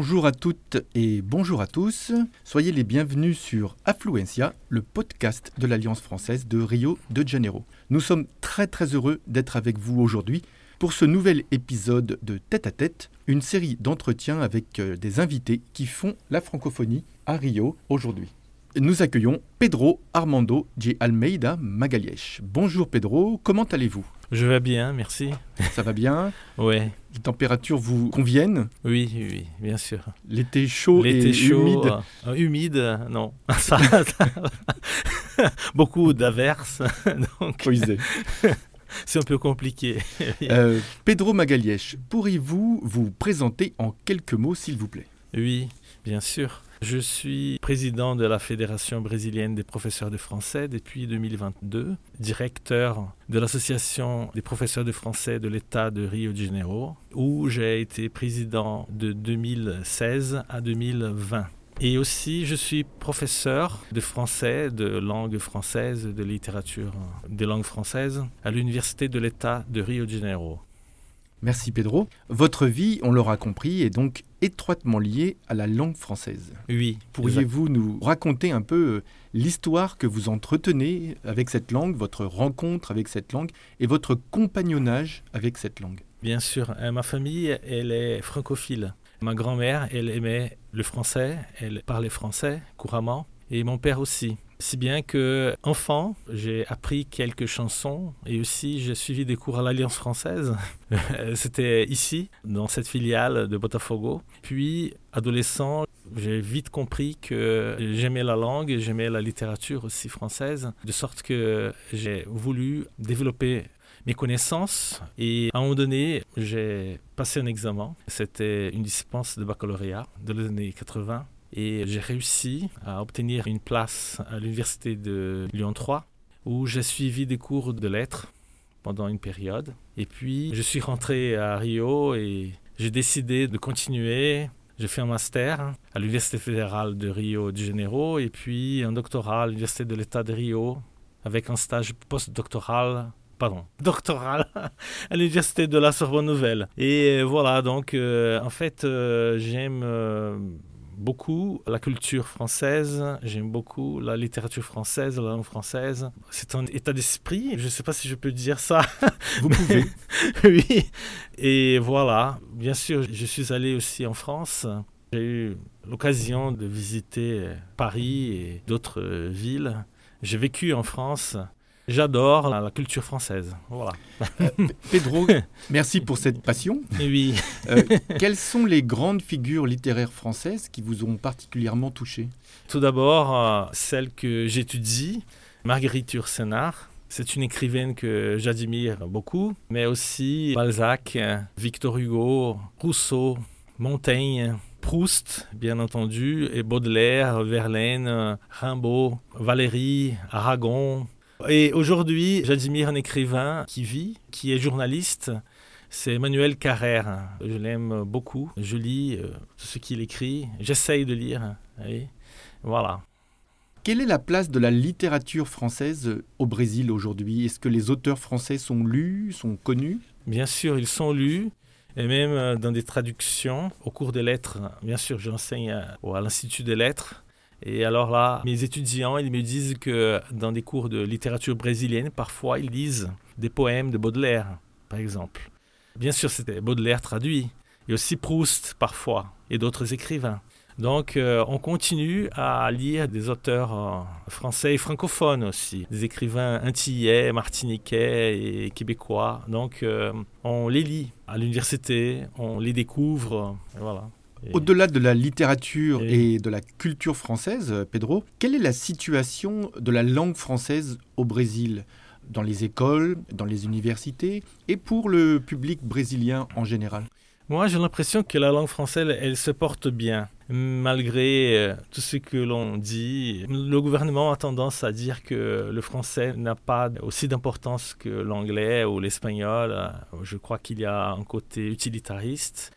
Bonjour à toutes et bonjour à tous. Soyez les bienvenus sur Affluencia, le podcast de l'Alliance française de Rio de Janeiro. Nous sommes très très heureux d'être avec vous aujourd'hui pour ce nouvel épisode de Tête à Tête, une série d'entretiens avec euh, des invités qui font la francophonie à Rio aujourd'hui. Nous accueillons Pedro Armando de Almeida Magalhães. Bonjour Pedro, comment allez-vous? Je vais bien, merci. Ça va bien? Ouais, Les températures vous conviennent? Oui, oui, bien sûr. L'été chaud et chaud, humide? euh, humide, euh, non. Ça- ça- Beaucoup d'averses, donc c'est un peu compliqué. Euh, Pedro Magalhães, pourriez-vous vous présenter en quelques mots, s'il vous plaît? Oui, bien sûr. Je suis président de la Fédération brésilienne des professeurs de français depuis 2022, directeur de l'Association des professeurs de français de l'État de Rio de Janeiro, où j'ai été président de 2016 à 2020. Et aussi, je suis professeur de français, de langue française, de littérature des langues françaises à l'Université de l'État de Rio de Janeiro. Merci Pedro. Votre vie, on l'aura compris, est donc étroitement liée à la langue française. Oui, Pourriez-vous nous raconter un peu euh, l'histoire que vous entretenez avec cette langue, votre rencontre avec cette langue et votre compagnonnage avec cette langue? Bien sûr, Euh, ma famille, elle est francophile. Ma grand-mère, elle aimait le français, elle parlait français couramment, et mon père aussi. Si bien que, enfant, j'ai appris quelques chansons et aussi j'ai suivi des cours à l'Alliance française. C'était ici, dans cette filiale de Botafogo. Puis, adolescent, j'ai vite compris que j'aimais la langue et j'aimais la littérature aussi française, de sorte que j'ai voulu développer mes connaissances et à un moment donné, j'ai passé un examen. C'était une dispense de baccalauréat de l'année 80 et j'ai réussi à obtenir une place à l'université de Lyon 3 où j'ai suivi des cours de lettres pendant une période. Et puis, je suis rentré à Rio et j'ai décidé de continuer. J'ai fait un master à l'Université fédérale de Rio de Janeiro et puis un doctorat à l'Université de l'État de Rio avec un stage postdoctoral pardon, doctoral à l'université de la Sorbonne Nouvelle. Et euh, voilà, donc euh, en fait, euh, j'aime beaucoup la culture française, j'aime beaucoup la littérature française, la langue française. C'est un état d'esprit, je ne sais pas si je peux dire ça. Vous pouvez. oui. Et voilà, bien sûr, je suis allé aussi en France. J'ai eu l'occasion de visiter Paris et d'autres villes. J'ai vécu en France. J'adore la, culture française. Voilà. Pedro, merci pour cette passion. Et oui. Euh, quelles sont les grandes figures littéraires françaises qui vous ont particulièrement touché Tout d'abord, euh, celle que j'étudie, Marguerite Yourcenar. C'est une écrivaine que j'admire beaucoup, mais aussi Balzac, euh, Victor Hugo, Rousseau, Montaigne, Proust, bien entendu, et Baudelaire, Verlaine, euh, Rimbaud, Valéry, Aragon. Et aujourd'hui, j'admire un écrivain qui vit, qui est journaliste. C'est Emmanuel Carrère. Je l'aime beaucoup. Je lis euh, tout ce qu'il écrit. J'essaye de lire. oui. Voilà. Quelle est la place de la littérature française au Brésil aujourd'hui? Est-ce que les auteurs français sont lus, sont connus? Bien sûr, ils sont lus. Et même euh, dans des traductions, au cours des lettres, bien sûr, j'enseigne à, à l'Institut des lettres. Et alors là, mes étudiants, ils me disent que dans des cours de littérature brésilienne, parfois, ils lisent des poèmes de Baudelaire, par exemple. Bien sûr, c'était Baudelaire traduit. Et aussi Proust, parfois, et d'autres écrivains. Donc, euh, on continue à lire des auteurs euh, français et francophones aussi, des écrivains antillais, martiniquais et québécois. Donc, euh, on les lit à l'université, on les découvre, et voilà. Au-delà de la littérature Et- et de la culture française, euh, Pedro, quelle est la situation de la langue française au Brésil dans les écoles, dans les universités et pour le public brésilien en général? Moi, j'ai l'impression que la langue française, elle, se porte bien, malgré euh, tout ce que l'on dit. Le gouvernement a tendance à dire que le français n'a pas aussi d'importance que l'anglais ou l'espagnol. Je crois qu'il y a un côté utilitariste.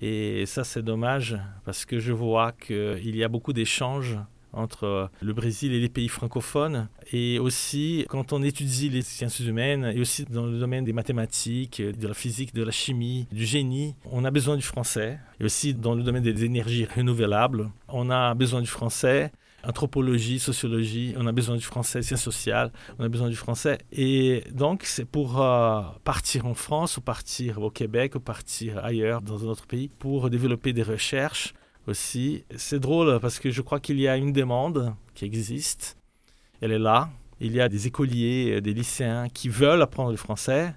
Et ça, c'est dommage parce que je vois qu'il y a beaucoup d'échanges entre le Brésil et les pays francophones. Et aussi, quand on étudie les sciences humaines, et aussi dans le domaine des mathématiques, de la physique, de la chimie, du génie, on a besoin du français. Et aussi dans le domaine des énergies renouvelables, on a besoin du français. Anthropologie, sociologie, on a besoin du français, sciences sociales, on a besoin du français. Et donc, c'est pour euh, partir en France ou partir au Québec ou partir ailleurs dans un autre pays pour développer des recherches aussi. C'est drôle parce que je crois qu'il y a une demande qui existe. Elle est là. Il y a des écoliers, euh, des lycéens qui veulent apprendre le français,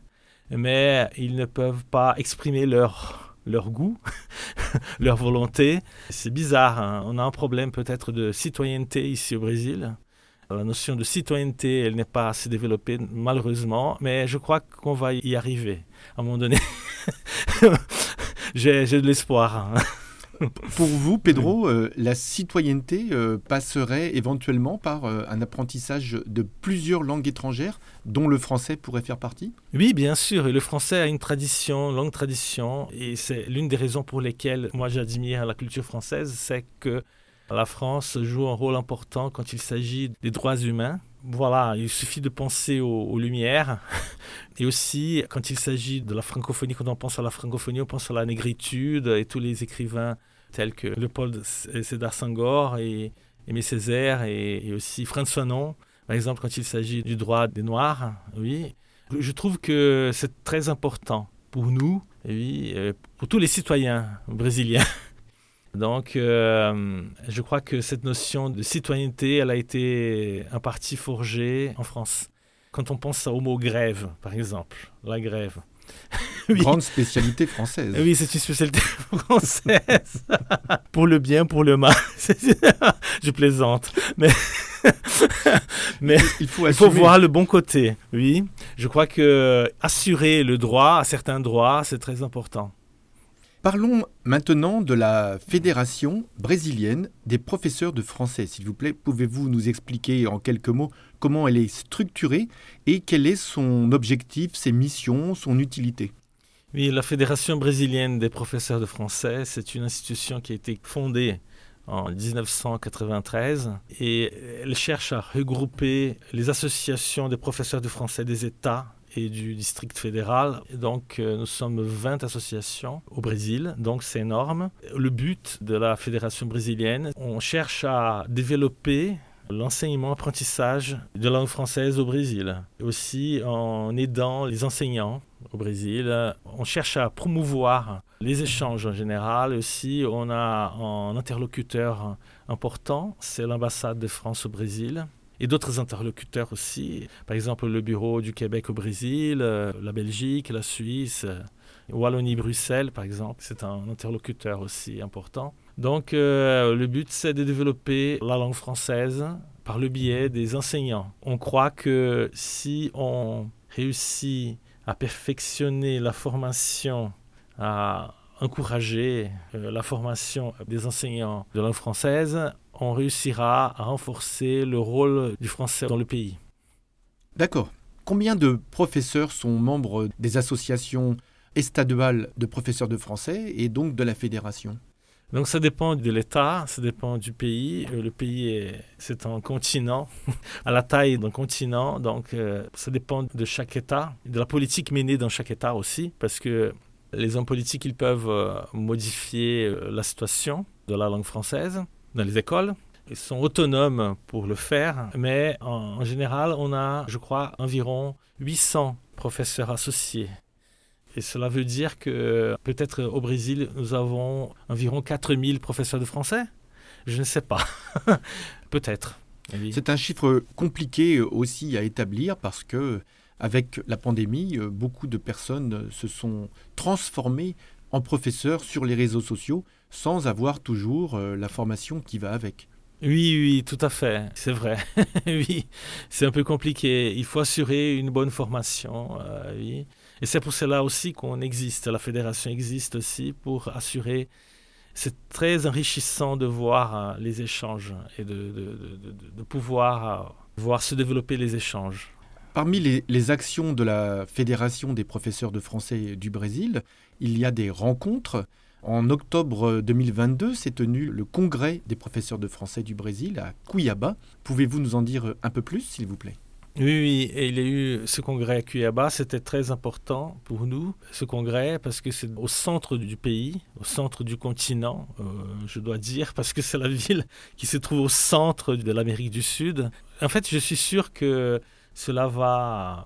mais ils ne peuvent pas exprimer leur, leur goût, leur volonté. C'est bizarre. Hein. On a un problème peut-être de citoyenneté ici au Brésil. La notion de citoyenneté, elle n'est pas assez développée malheureusement, mais je crois qu'on va y arriver à un moment donné. J'ai de l'espoir. Hein. Pour vous, Pedro, euh, la citoyenneté euh, passerait éventuellement par euh, un apprentissage de plusieurs langues étrangères, dont le français pourrait faire partie? Oui, bien sûr. Et le français a une tradition, longue tradition. Et c'est l'une des raisons pour lesquelles moi j'admire la culture française, c'est que la France joue un rôle important quand il s'agit des droits humains. Voilà, il suffit de penser aux, Lumières. Et aussi, quand il s'agit de la francophonie, quand on pense à la francophonie, on pense à la négritude et tous les écrivains tels que Leopold Sédar Senghor et Aimé Césaire et, aussi François Non, par exemple, quand il s'agit du droit des Noirs. Oui, je trouve que c'est très important pour nous, oui, euh, pour tous les citoyens brésiliens. Donc, euh, je crois que cette notion de citoyenneté, elle a été en partie forgée en France. Quand on pense au mot grève, par exemple, la grève. Grande spécialité française. Oui, c'est une spécialité française. pour le bien, pour le mal. Je plaisante. Mais, mais il faut, il faut voir le bon côté. Oui, je crois que assurer le droit à certains droits, c'est très important. Parlons maintenant de la Fédération brésilienne des professeurs de français. S'il vous plaît, pouvez-vous nous expliquer en quelques mots comment elle est structurée et quel est son objectif, ses missions, son utilité Oui, la Fédération brésilienne des professeurs de français, c'est une institution qui a été fondée en 1993 et elle cherche à regrouper les associations des professeurs de français des États et du district fédéral. donc, euh, nous sommes 20 associations au Brésil, donc c'est énorme. Le but de la fédération brésilienne, on cherche à développer l'enseignement, apprentissage de la langue française au Brésil. Aussi en aidant les enseignants au Brésil. On cherche à promouvoir les échanges en général. Aussi, on a un interlocuteur important, c'est l'ambassade de France au Brésil et d'autres interlocuteurs aussi. Par exemple, le bureau du Québec au Brésil, euh, la Belgique, la Suisse, euh, Wallonie-Bruxelles, par exemple. C'est un interlocuteur aussi important. Donc, euh, le but, c'est de développer la langue française par le biais des enseignants. On croit que si on réussit à perfectionner la formation, à encourager la formation des enseignants de langue française, on réussira à renforcer le rôle du français dans le pays. D'accord. Combien de professeurs sont membres des associations estaduales de professeurs de français et donc de la fédération? Donc ça dépend de l'État, ça dépend du pays. Euh, le pays, c'est un continent, à la taille d'un continent. Donc euh, ça dépend de chaque État, de la politique menée dans chaque État aussi, parce que les hommes politiques, ils peuvent euh, modifier la situation de la langue française dans les écoles. Ils sont autonomes pour le faire, mais en, général, on a, je crois, environ 800 professeurs associés. Et cela veut dire que peut-être au Brésil, nous avons environ 4000 professeurs de français? Je ne sais pas. peut-être. C'est un chiffre compliqué aussi à établir parce que avec la pandémie, beaucoup de personnes se sont transformées en professeurs sur les réseaux sociaux sans avoir toujours euh, la formation qui va avec. Oui, oui, tout à fait, c'est vrai. oui, c'est un peu compliqué. Il faut assurer une bonne formation, euh, oui. Et c'est pour cela aussi qu'on existe, la fédération existe aussi pour assurer c'est très enrichissant de voir euh, les échanges et de, pouvoir euh, voir se développer les échanges. Parmi les, actions de la Fédération des professeurs de français du Brésil, il y a des rencontres. En octobre 2022 s'est tenu le congrès des professeurs de français du Brésil à Cuiabá. Pouvez-vous nous en dire un peu plus, s'il vous plaît? Oui, oui, et il y a eu ce congrès à Cuiabá, c'était très important pour nous, ce congrès, parce que c'est au centre du pays, au centre du continent, euh, je dois dire, parce que c'est la ville qui se trouve au centre de l'Amérique du Sud. En fait, je suis sûr que cela va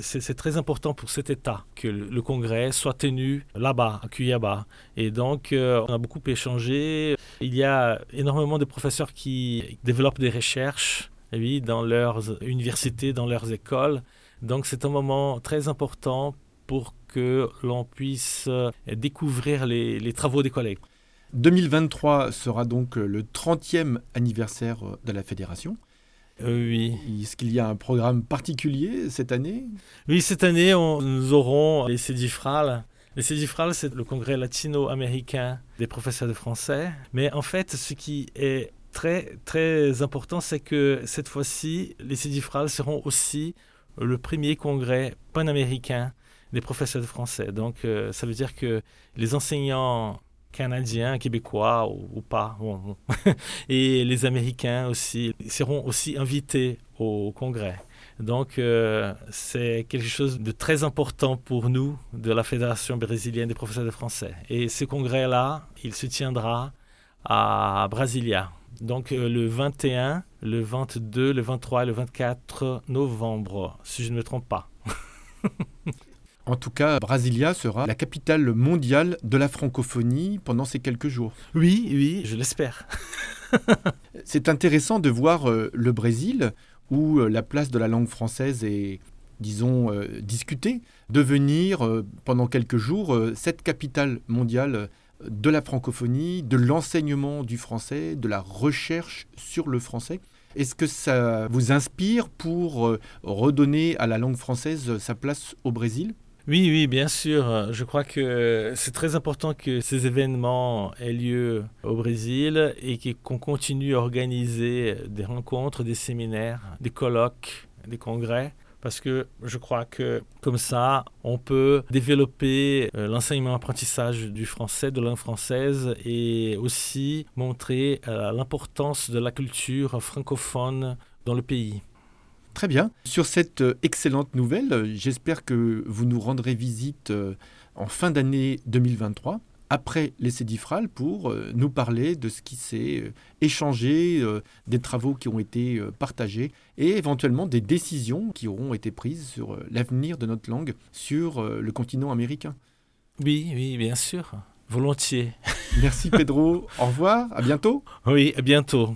c'est très important pour cet État que le, congrès soit tenu là-bas, à Cuiabá. Et donc, euh, on a beaucoup échangé. Il y a énormément de professeurs qui développent des recherches oui, dans leurs universités, dans leurs écoles. Donc c'est un moment très important pour que l'on puisse euh, découvrir les, travaux des collègues. 2023 sera donc le 30e anniversaire de la fédération. Oui. Est-ce qu'il y a un programme particulier cette année? Oui, cette année, nous aurons les Cédifrales. Les Cédifrales, c'est le congrès latino-américain des professeurs de français. Mais en fait, ce qui est très, très important, c'est que cette fois-ci, les Cédifrales seront aussi le premier congrès panaméricain des professeurs de français. Donc, euh, ça veut dire que les enseignants canadiens, québécois ou, pas, et les Américains aussi, seront aussi invités au congrès. Donc, euh, c'est quelque chose de très important pour nous, de la Fédération brésilienne des professeurs de français. Et ce congrès-là, il se tiendra à Brasilia, donc euh, le 21, le 22, le 23 et le 24 novembre, si je ne me trompe pas. En tout cas, Brasilia sera la capitale mondiale de la francophonie pendant ces quelques jours. Oui, oui, je l'espère. C'est intéressant de voir euh, le Brésil, où euh, la place de la langue française est, disons, discutée, devenir pendant quelques jours cette capitale mondiale de la francophonie, de l'enseignement du français, de la recherche sur le français. Est-ce que ça vous inspire pour euh, redonner à la langue française sa place au Brésil? Oui, oui, bien sûr. Je crois que c'est très important que ces événements aient lieu au Brésil et qu'on continue à organiser des rencontres, des séminaires, des colloques, des congrès parce que je crois que comme ça, on peut développer euh, l'enseignement-apprentissage du français, de langue française, et aussi montrer euh, l'importance de la culture francophone dans le pays. Très bien. Sur cette euh, excellente nouvelle, j'espère que vous nous rendrez visite en fin d'année 2023 après les Cédifrales pour euh, nous parler de ce qui s'est euh, échangé, euh, des travaux qui ont été partagés et éventuellement des décisions qui auront été prises sur l'avenir de notre langue sur le continent américain. Oui, oui, bien sûr. Volontiers. Merci Pedro. Au revoir. À bientôt. Oui, à bientôt.